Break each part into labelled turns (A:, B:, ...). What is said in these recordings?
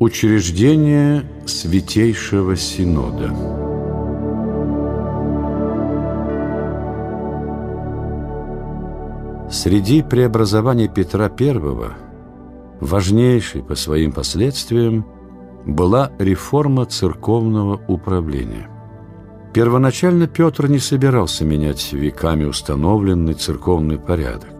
A: Учреждение Святейшего Синода Среди преобразований Петра I важнейшей по своим последствиям была реформа церковного управления. Первоначально Петр не собирался менять веками установленный церковный порядок.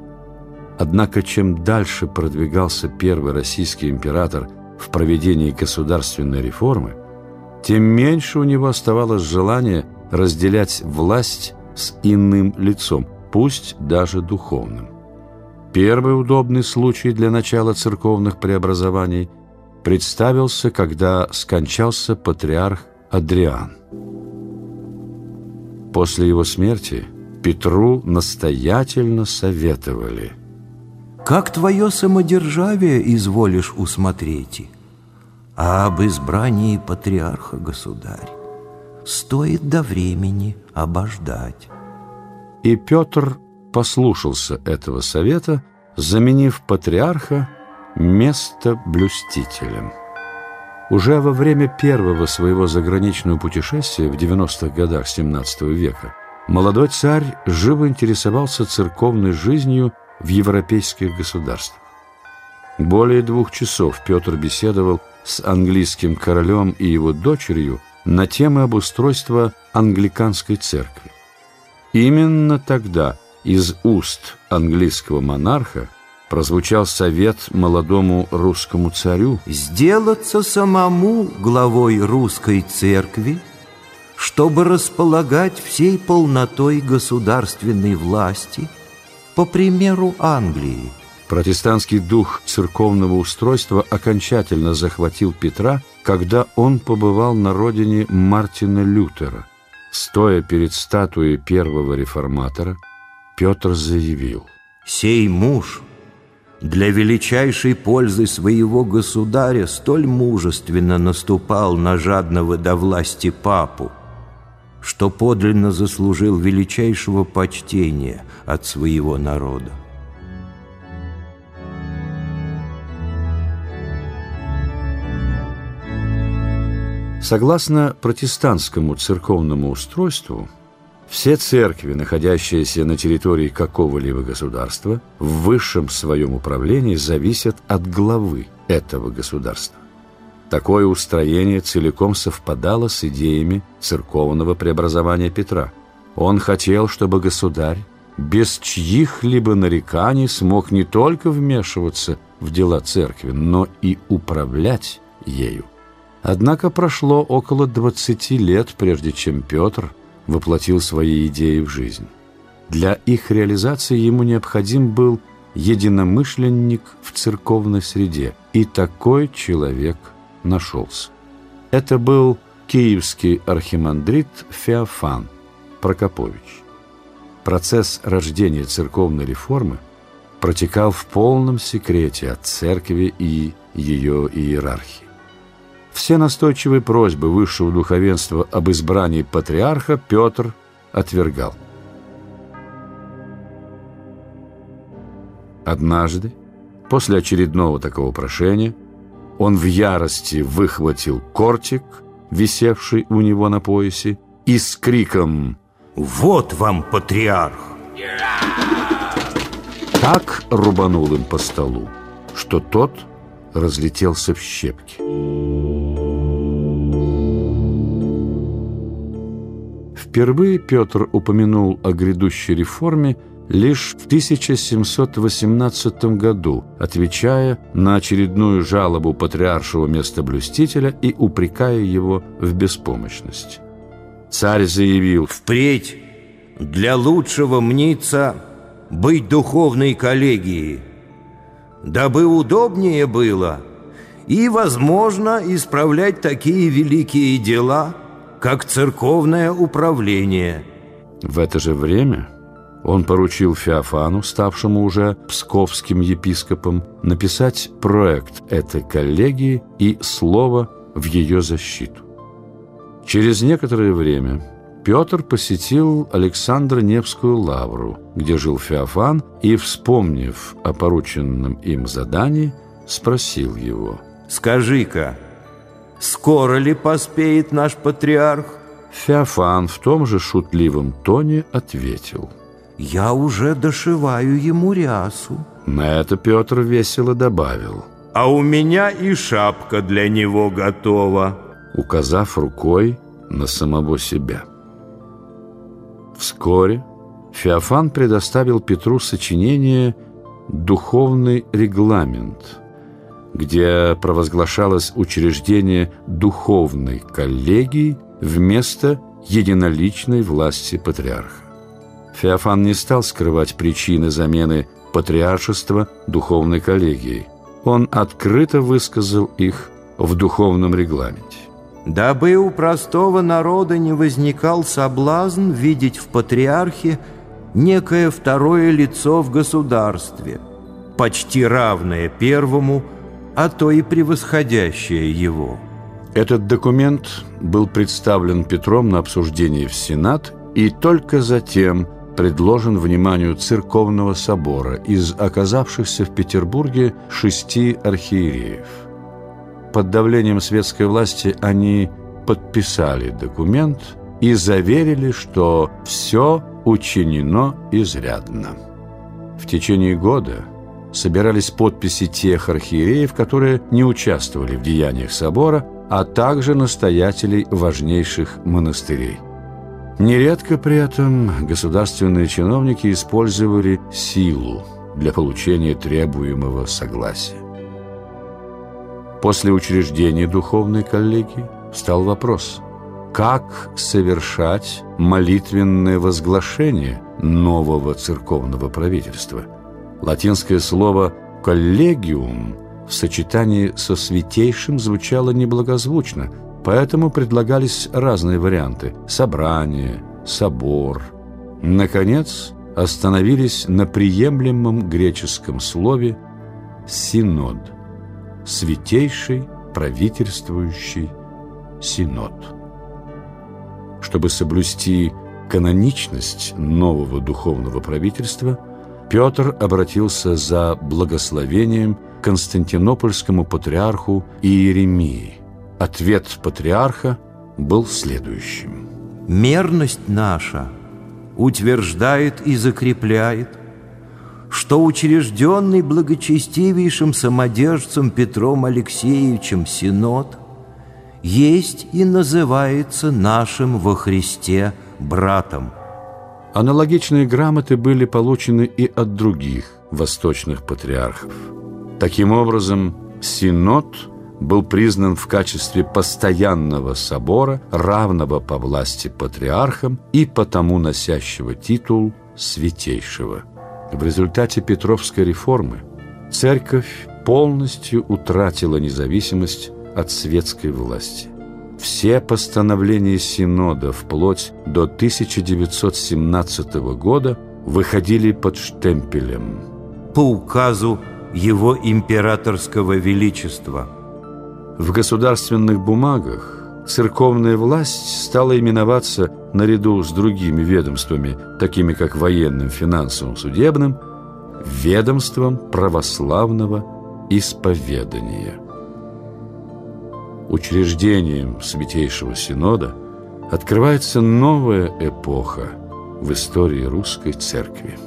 A: Однако чем дальше продвигался первый российский император в проведении государственной реформы, тем меньше у него оставалось желания разделять власть с иным лицом, пусть даже духовным. Первый удобный случай для начала церковных преобразований представился, когда скончался патриарх Адриан. После его смерти Петру настоятельно советовали
B: «Как твое самодержавие изволишь усмотреть, а об избрании патриарха, государь, стоит до времени обождать».
A: И Петр послушался этого совета, заменив патриарха место блюстителем. Уже во время первого своего заграничного путешествия в 90-х годах XVII века молодой царь живо интересовался церковной жизнью в европейских государствах. Более двух часов Петр беседовал с английским королем и его дочерью на темы обустройства англиканской церкви. Именно тогда из уст английского монарха прозвучал совет молодому русскому царю
B: «Сделаться самому главой русской церкви, чтобы располагать всей полнотой государственной власти по примеру Англии».
A: Протестантский дух церковного устройства окончательно захватил Петра, когда он побывал на родине Мартина Лютера. Стоя перед статуей первого реформатора, Петр заявил
B: «Сей муж – для величайшей пользы своего государя столь мужественно наступал на жадного до власти папу, что подлинно заслужил величайшего почтения от своего народа.
A: Согласно протестантскому церковному устройству, все церкви, находящиеся на территории какого-либо государства, в высшем своем управлении зависят от главы этого государства. Такое устроение целиком совпадало с идеями церковного преобразования Петра. Он хотел, чтобы государь без чьих-либо нареканий смог не только вмешиваться в дела церкви, но и управлять ею. Однако прошло около 20 лет, прежде чем Петр – воплотил свои идеи в жизнь. Для их реализации ему необходим был единомышленник в церковной среде, и такой человек нашелся. Это был киевский архимандрит Феофан Прокопович. Процесс рождения церковной реформы протекал в полном секрете от церкви и ее иерархии. Все настойчивые просьбы высшего духовенства об избрании патриарха Петр отвергал. Однажды, после очередного такого прошения, он в ярости выхватил кортик, висевший у него на поясе, и с криком
B: «Вот вам патриарх!»
A: так рубанул им по столу, что тот разлетелся в щепки. Впервые Петр упомянул о грядущей реформе лишь в 1718 году, отвечая на очередную жалобу патриаршего местоблюстителя и упрекая его в беспомощности. Царь заявил
B: «Впредь для лучшего мнится быть духовной коллегией, дабы удобнее было и, возможно, исправлять такие великие дела – как церковное управление.
A: В это же время он поручил Феофану, ставшему уже псковским епископом, написать проект этой коллегии и слово в ее защиту. Через некоторое время Петр посетил Александра Невскую лавру, где жил Феофан, и, вспомнив о порученном им задании, спросил его.
B: «Скажи-ка, Скоро ли поспеет наш патриарх?
A: Феофан в том же шутливом тоне ответил.
B: Я уже дошиваю ему рясу.
A: На это Петр весело добавил.
B: А у меня и шапка для него готова.
A: Указав рукой на самого себя. Вскоре Феофан предоставил Петру сочинение «Духовный регламент», где провозглашалось учреждение духовной коллегии вместо единоличной власти патриарха. Феофан не стал скрывать причины замены патриаршества духовной коллегией. Он открыто высказал их в духовном регламенте.
B: Дабы у простого народа не возникал соблазн видеть в патриархе некое второе лицо в государстве, почти равное первому, а то и превосходящее его.
A: Этот документ был представлен Петром на обсуждение в Сенат и только затем предложен вниманию Церковного собора из оказавшихся в Петербурге шести архиереев. Под давлением светской власти они подписали документ и заверили, что все учинено изрядно. В течение года собирались подписи тех архиереев, которые не участвовали в деяниях собора, а также настоятелей важнейших монастырей. Нередко при этом государственные чиновники использовали силу для получения требуемого согласия. После учреждения духовной коллегии стал вопрос – как совершать молитвенное возглашение нового церковного правительства. Латинское слово «коллегиум» в сочетании со «святейшим» звучало неблагозвучно, поэтому предлагались разные варианты – собрание, собор. Наконец, остановились на приемлемом греческом слове «синод» – святейший правительствующий синод чтобы соблюсти каноничность нового духовного правительства, Петр обратился за благословением к константинопольскому патриарху Иеремии. Ответ патриарха был следующим.
B: «Мерность наша утверждает и закрепляет, что учрежденный благочестивейшим самодержцем Петром Алексеевичем Синод – есть и называется нашим во Христе братом.
A: Аналогичные грамоты были получены и от других восточных патриархов. Таким образом, Синод был признан в качестве постоянного собора, равного по власти патриархам и потому носящего титул святейшего. В результате Петровской реформы церковь полностью утратила независимость от светской власти. Все постановления Синода вплоть до 1917 года выходили под штемпелем.
B: По указу его императорского величества.
A: В государственных бумагах церковная власть стала именоваться наряду с другими ведомствами, такими как военным, финансовым, судебным, ведомством православного исповедания учреждением Святейшего Синода открывается новая эпоха в истории русской церкви.